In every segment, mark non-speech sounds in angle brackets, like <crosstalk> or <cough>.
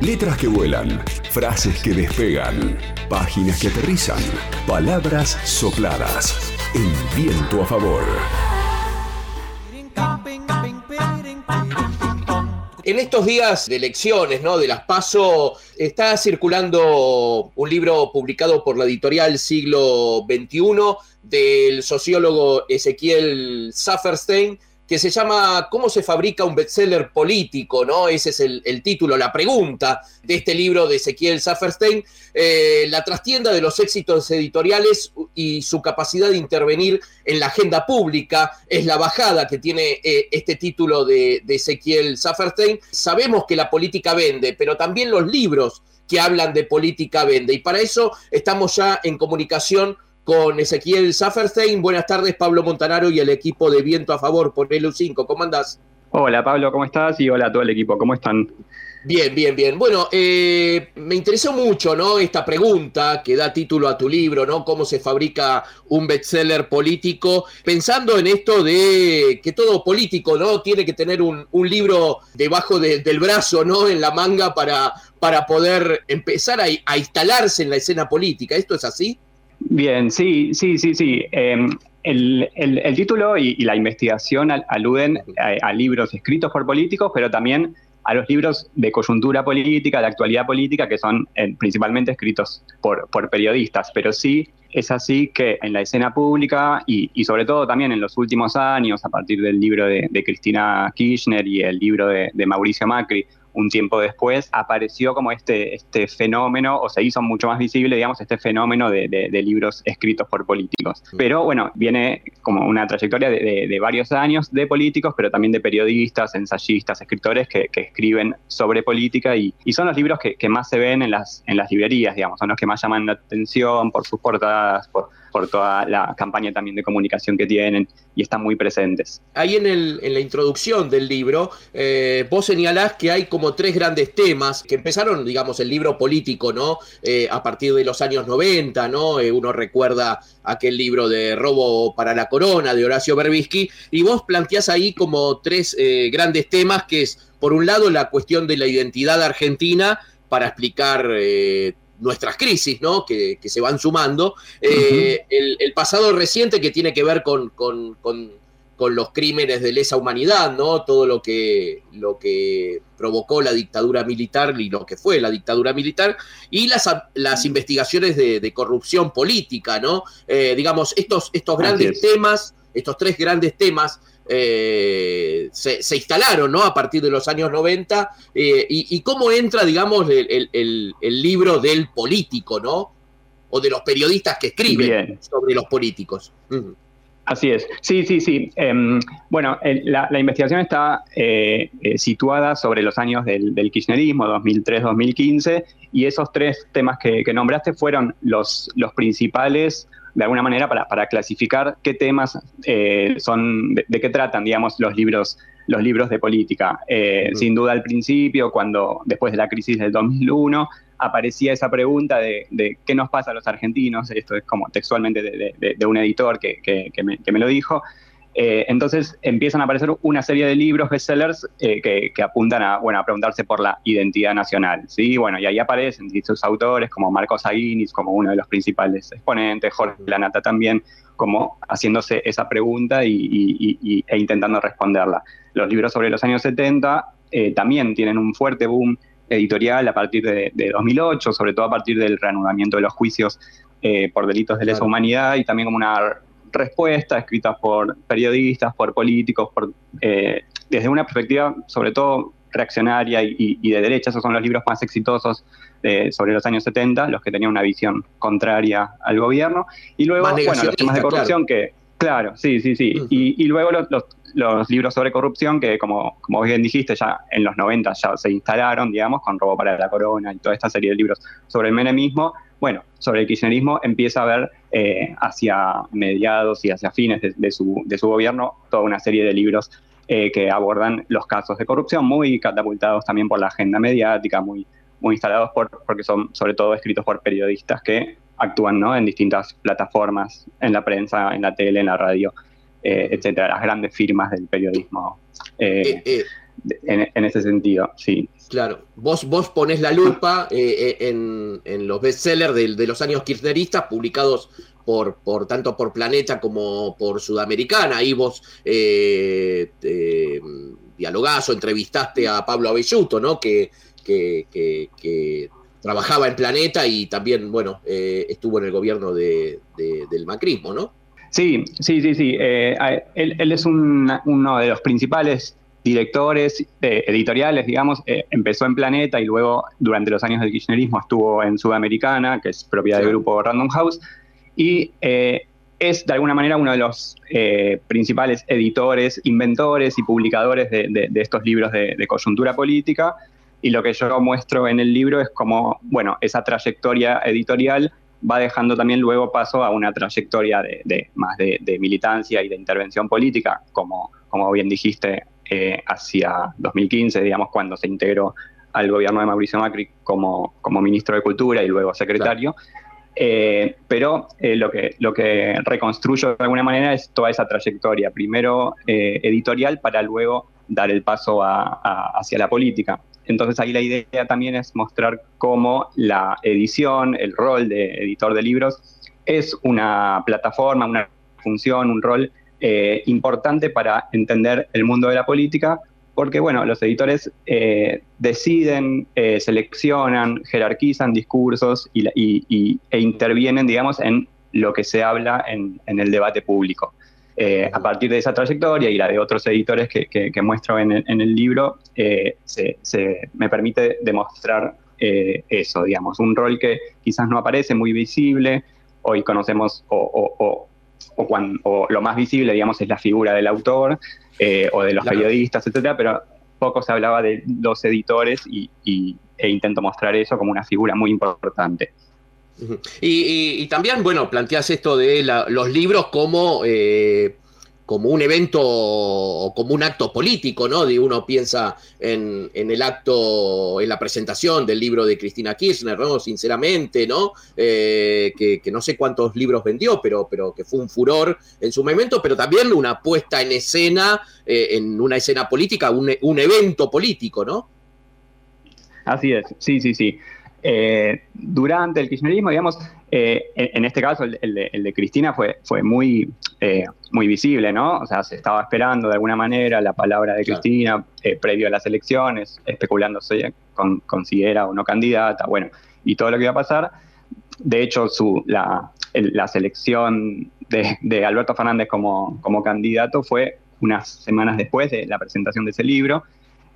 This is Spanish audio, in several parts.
Letras que vuelan, frases que despegan, páginas que aterrizan, palabras sopladas. El viento a favor. En estos días de elecciones, ¿no? De las PASO, está circulando un libro publicado por la editorial Siglo XXI del sociólogo Ezequiel Safferstein, que se llama ¿Cómo se fabrica un bestseller político? ¿no? Ese es el, título, la pregunta de este libro de Ezequiel Safferstein, eh, la trastienda de los éxitos editoriales y su capacidad de intervenir en la agenda pública, es la bajada que tiene eh, este título de, Ezequiel Safferstein. Sabemos que la política vende, pero también los libros que hablan de política vende, y para eso estamos ya en comunicación con Ezequiel Safferstein. Buenas tardes, Pablo Montanaro y el equipo de Viento a Favor por LU5. ¿Cómo andás? Hola, Pablo, ¿cómo estás? Y hola a todo el equipo, ¿cómo están? Bien, bien, bien. Bueno, eh, me interesó mucho, ¿no? Esta pregunta que da título a tu libro, ¿no? Cómo se fabrica un bestseller político, pensando en esto de que todo político, ¿no? Tiene que tener un, libro debajo del brazo, ¿no? En la manga para, para poder empezar a instalarse en la escena política. ¿Esto es así? Bien, sí, sí, sí, sí. Em, el, título y, la investigación aluden a, libros escritos por políticos, pero también a los libros de coyuntura política, de actualidad política, que son eh, principalmente escritos por, periodistas. Pero sí es así que en la escena pública y, sobre todo también en los últimos años, a partir del libro de, Cristina Kirchner y el libro de Mauricio Macri, un tiempo después apareció como este, este fenómeno, o se hizo mucho más visible, digamos, este fenómeno de, libros escritos por políticos. Pero bueno, viene como una trayectoria de, varios años de políticos, pero también de periodistas, ensayistas, escritores que, escriben sobre política y, son los libros que, más se ven en las, en las librerías, digamos, son los que más llaman la atención por sus portadas, por por toda la campaña también de comunicación que tienen y están muy presentes. Ahí en, la introducción del libro, eh, vos señalás que hay como tres grandes temas que empezaron, digamos, el libro político, ¿no? Eh, a partir de los años 90, ¿no? Eh, uno recuerda aquel libro de Robo para la Corona de Horacio Berbisky, y vos planteás ahí como tres grandes temas, que es, por un lado, la cuestión de la identidad argentina, para explicar nuestras crisis, ¿no? Que, se van sumando. Eh, el, pasado reciente que tiene que ver con, con, los crímenes de lesa humanidad, ¿no? Todo lo que, lo que provocó la dictadura militar y lo que fue la dictadura militar, y las, las investigaciones de, corrupción política, ¿no? Eh, digamos, estos, estos grandes temas, estos tres grandes temas eh, se, instalaron ¿no? a partir de los años 90 eh, y, cómo entra, digamos, el, libro del político, ¿no? O de los periodistas que escriben sobre los políticos. Así es, sí, sí, sí. Em, bueno, la, investigación está eh, situada sobre los años del, kirchnerismo, 2003-2015, y esos tres temas que, que, nombraste fueron los, los principales de alguna manera para, para clasificar qué temas eh, son, de, qué tratan, digamos, los libros, los libros de política. Eh, sin duda al principio, cuando después de la crisis del 2001, aparecía esa pregunta de, qué nos pasa a los argentinos, esto es como textualmente de, un editor que, que, me, que me lo dijo, eh, entonces empiezan a aparecer una serie de libros bestsellers eh, que, apuntan a, bueno, a preguntarse por la identidad nacional. ¿sí? Bueno, y ahí aparecen distintos autores como Marcos Aguinis, como uno de los principales exponentes, Jorge Lanata también, como haciéndose esa pregunta y, e intentando responderla. Los libros sobre los años 70 eh, también tienen un fuerte boom editorial a partir de, 2008, sobre todo a partir del reanudamiento de los juicios por delitos de lesa humanidad y también como una respuestas escritas por periodistas, por políticos, por, eh, desde una perspectiva sobre todo reaccionaria y, de derecha. Esos son los libros más exitosos sobre los años 70, los que tenían una visión contraria al gobierno. Y luego, bueno, los temas de corrupción que... Claro, sí, sí, sí. y, luego los, los, libros sobre corrupción que, como, como bien dijiste, ya en los 90 ya se instalaron, digamos, con Robo para la Corona y toda esta serie de libros sobre el menemismo, bueno, sobre el kirchnerismo empieza a ver eh, hacia mediados y hacia fines de, su, gobierno toda una serie de libros eh, que abordan los casos de corrupción, muy catapultados también por la agenda mediática, muy, muy instalados por, porque son sobre todo escritos por periodistas que actúan ¿no? en distintas plataformas, en la prensa, en la tele, en la radio, eh, etcétera, las grandes firmas del periodismo en, ese sentido, sí. Claro, vos, vos ponés la lupa eh, eh, en, los bestsellers de, de los años kirchneristas publicados por, por, tanto por Planeta como por Sudamericana. Ahí vos eh, dialogás o entrevistaste a Pablo Avelluto, ¿no? Que, que, trabajaba en Planeta y también, bueno, estuvo en el gobierno de, del macrismo, ¿no? Sí, sí, sí, sí. él, es uno de los principales directores eh, editoriales, digamos, eh, empezó en Planeta y luego durante los años del kirchnerismo estuvo en Sudamericana, que es propiedad del grupo Random House, y eh, es de alguna manera uno de los principales editores, inventores y publicadores de, estos libros de, coyuntura política. Y lo que yo muestro en el libro es como, bueno, esa trayectoria editorial va dejando también luego paso a una trayectoria de, más de, militancia y de intervención política, como, como bien dijiste, eh, hacia 2015, digamos, cuando se integró al gobierno de Mauricio Macri como, como ministro de Cultura y luego secretario. Eh, pero eh, lo, que, lo que reconstruyo de alguna manera es toda esa trayectoria, primero editorial para luego dar el paso hacia la política. Entonces ahí la idea también es mostrar cómo la edición, el rol de editor de libros, es una plataforma, una función, un rol eh, importante para entender el mundo de la política, porque bueno, los editores eh, deciden, eh, seleccionan, jerarquizan discursos y, e intervienen, digamos, en lo que se habla en, el debate público. A partir de esa trayectoria y la de otros editores que, muestro en el, libro, se, me permite demostrar eso, digamos, un rol que quizás no aparece muy visible, hoy conocemos o, o, cuando, lo más visible, digamos, es la figura del autor eh, o de los periodistas, etcétera, pero poco se hablaba de los editores y, e intento mostrar eso como una figura muy importante. Y, también, bueno, planteas esto de los libros como eh, como un evento o como un acto político, ¿no? De uno piensa en, el acto, en la presentación del libro de Cristina Kirchner, ¿no? Sinceramente, ¿no? Eh, que, no sé cuántos libros vendió, pero, pero que fue un furor en su momento, pero también una puesta en escena, eh, en una escena política, un evento político, ¿no? Así es, sí, sí, sí. Eh, durante el kirchnerismo, digamos, eh, en, este caso el, de, Cristina fue, fue muy, eh, muy visible, ¿no? O sea, se estaba esperando de alguna manera la palabra de Cristina previo a las elecciones, especulándose con, con, si era o no candidata, bueno, y todo lo que iba a pasar. De hecho, su, la, la selección de, de, Alberto Fernández como, como candidato fue unas semanas después de la presentación de ese libro.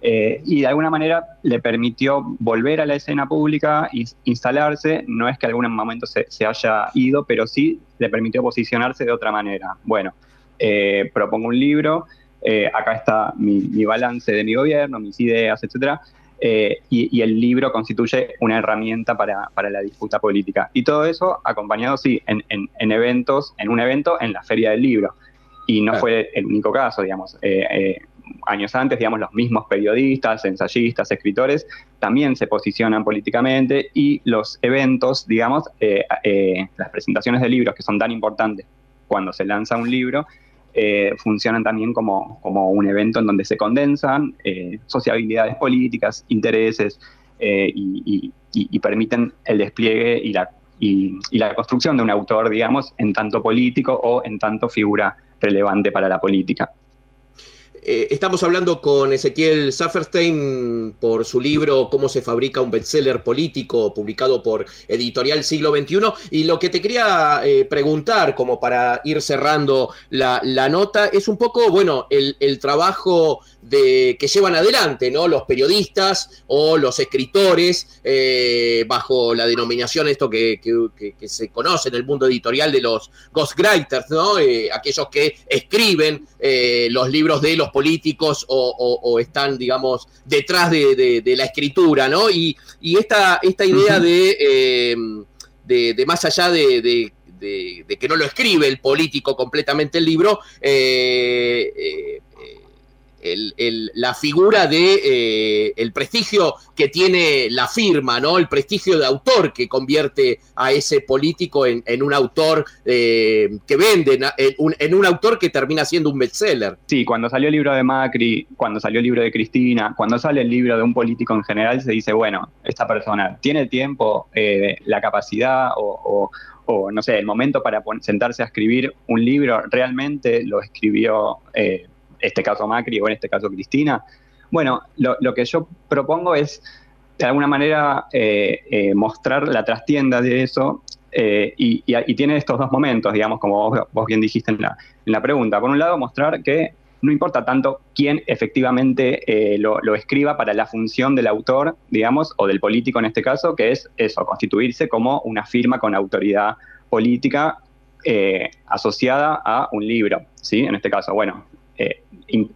Eh, y de alguna manera le permitió volver a la escena pública instalarse. No es que en algún momento se, haya ido, pero sí le permitió posicionarse de otra manera. Bueno, eh, propongo un libro, eh, acá está mi, balance de mi gobierno, mis ideas, etc. Y, el libro constituye una herramienta para, la disputa política. Y todo eso acompañado, sí, en, en, eventos, en un evento en la Feria del Libro. Y no fue el único caso, digamos años antes, digamos, los mismos periodistas, ensayistas, escritores, también se posicionan políticamente y los eventos, digamos, eh, eh, las presentaciones de libros que son tan importantes cuando se lanza un libro, eh, funcionan también como, como, un evento en donde se condensan sociabilidades políticas, intereses y, permiten el despliegue y la, y la construcción de un autor, digamos, en tanto político o en tanto figura relevante para la política. Eh, estamos hablando con Ezequiel Safferstein por su libro Cómo se fabrica un bestseller político, publicado por Editorial Siglo XXI. Y lo que te quería eh, preguntar, como para ir cerrando la, nota, es un poco, bueno, el, trabajo de, que llevan adelante ¿no? los periodistas o los escritores, eh, bajo la denominación esto que, se conoce en el mundo editorial de los ghostwriters, ¿no? aquellos que escriben los libros de los políticos o, están, digamos, detrás de, la escritura, ¿no? Y, esta, esta idea eh, de, de, más allá de, que no lo escribe el político completamente el libro, eh, la figura de eh, el prestigio que tiene la firma, ¿no? El prestigio de autor que convierte a ese político en, un autor eh, que vende, en un, autor que termina siendo un bestseller. Sí, cuando salió el libro de Macri, cuando salió el libro de Cristina, cuando sale el libro de un político en general, se dice, bueno, esta persona tiene tiempo, eh, la capacidad o, no sé, el momento para sentarse a escribir un libro, realmente lo escribió este caso Macri o en este caso Cristina. Bueno, lo, que yo propongo es, de alguna manera, eh, eh, mostrar la trastienda de eso eh, y, tiene estos dos momentos, digamos, como vos, bien dijiste en la, pregunta. Por un lado, mostrar que no importa tanto quién efectivamente lo, escriba para la función del autor, digamos, o del político en este caso, que es eso, constituirse como una firma con autoridad política asociada a un libro, ¿sí? En este caso, bueno,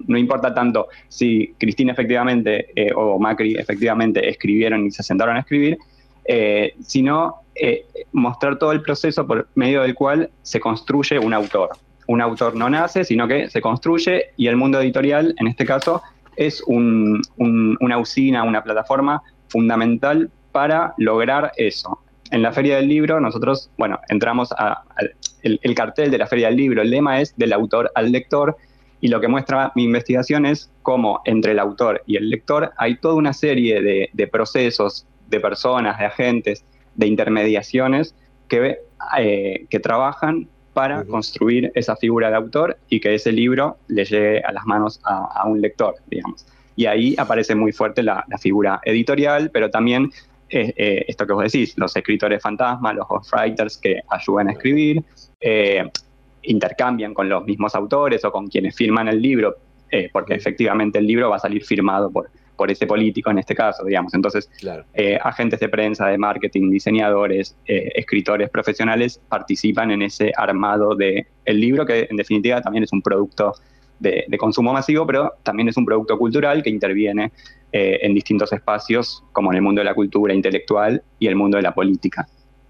no importa tanto si Cristina efectivamente eh, o Macri efectivamente escribieron y se sentaron a escribir, eh, sino eh, mostrar todo el proceso por medio del cual se construye un autor. Un autor no nace, sino que se construye y el mundo editorial, en este caso, es una usina, una plataforma fundamental para lograr eso. En la Feria del Libro nosotros, bueno, entramos a, el cartel de la Feria del Libro, el lema es del autor al lector, y lo que muestra mi investigación es cómo entre el autor y el lector hay toda una serie de, procesos, de personas, de agentes, de intermediaciones que, eh, que trabajan para construir esa figura de autor y que ese libro le llegue a las manos a, un lector, digamos. Y ahí aparece muy fuerte la, figura editorial, pero también eh, eh, esto que vos decís, los escritores fantasmas, los ghostwriters que ayudan a escribir, intercambian con los mismos autores o con quienes firman el libro, eh, porque efectivamente el libro va a salir firmado por, por ese político en este caso, digamos. Entonces, eh, agentes de prensa, de marketing, diseñadores, eh, escritores profesionales participan en ese armado del el libro, que en definitiva también es un producto de, de, consumo masivo, pero también es un producto cultural que interviene en distintos espacios, como en el mundo de la cultura intelectual y el mundo de la política.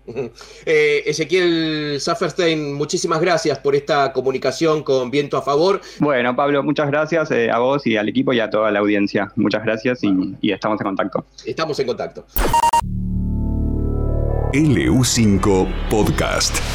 <laughs> Eh, Ezequiel Safferstein, muchísimas gracias por esta comunicación con Viento a Favor. Bueno, Pablo, muchas gracias eh, a vos y al equipo y a toda la audiencia. Muchas gracias y, estamos en contacto. Estamos en contacto. LU5 Podcast.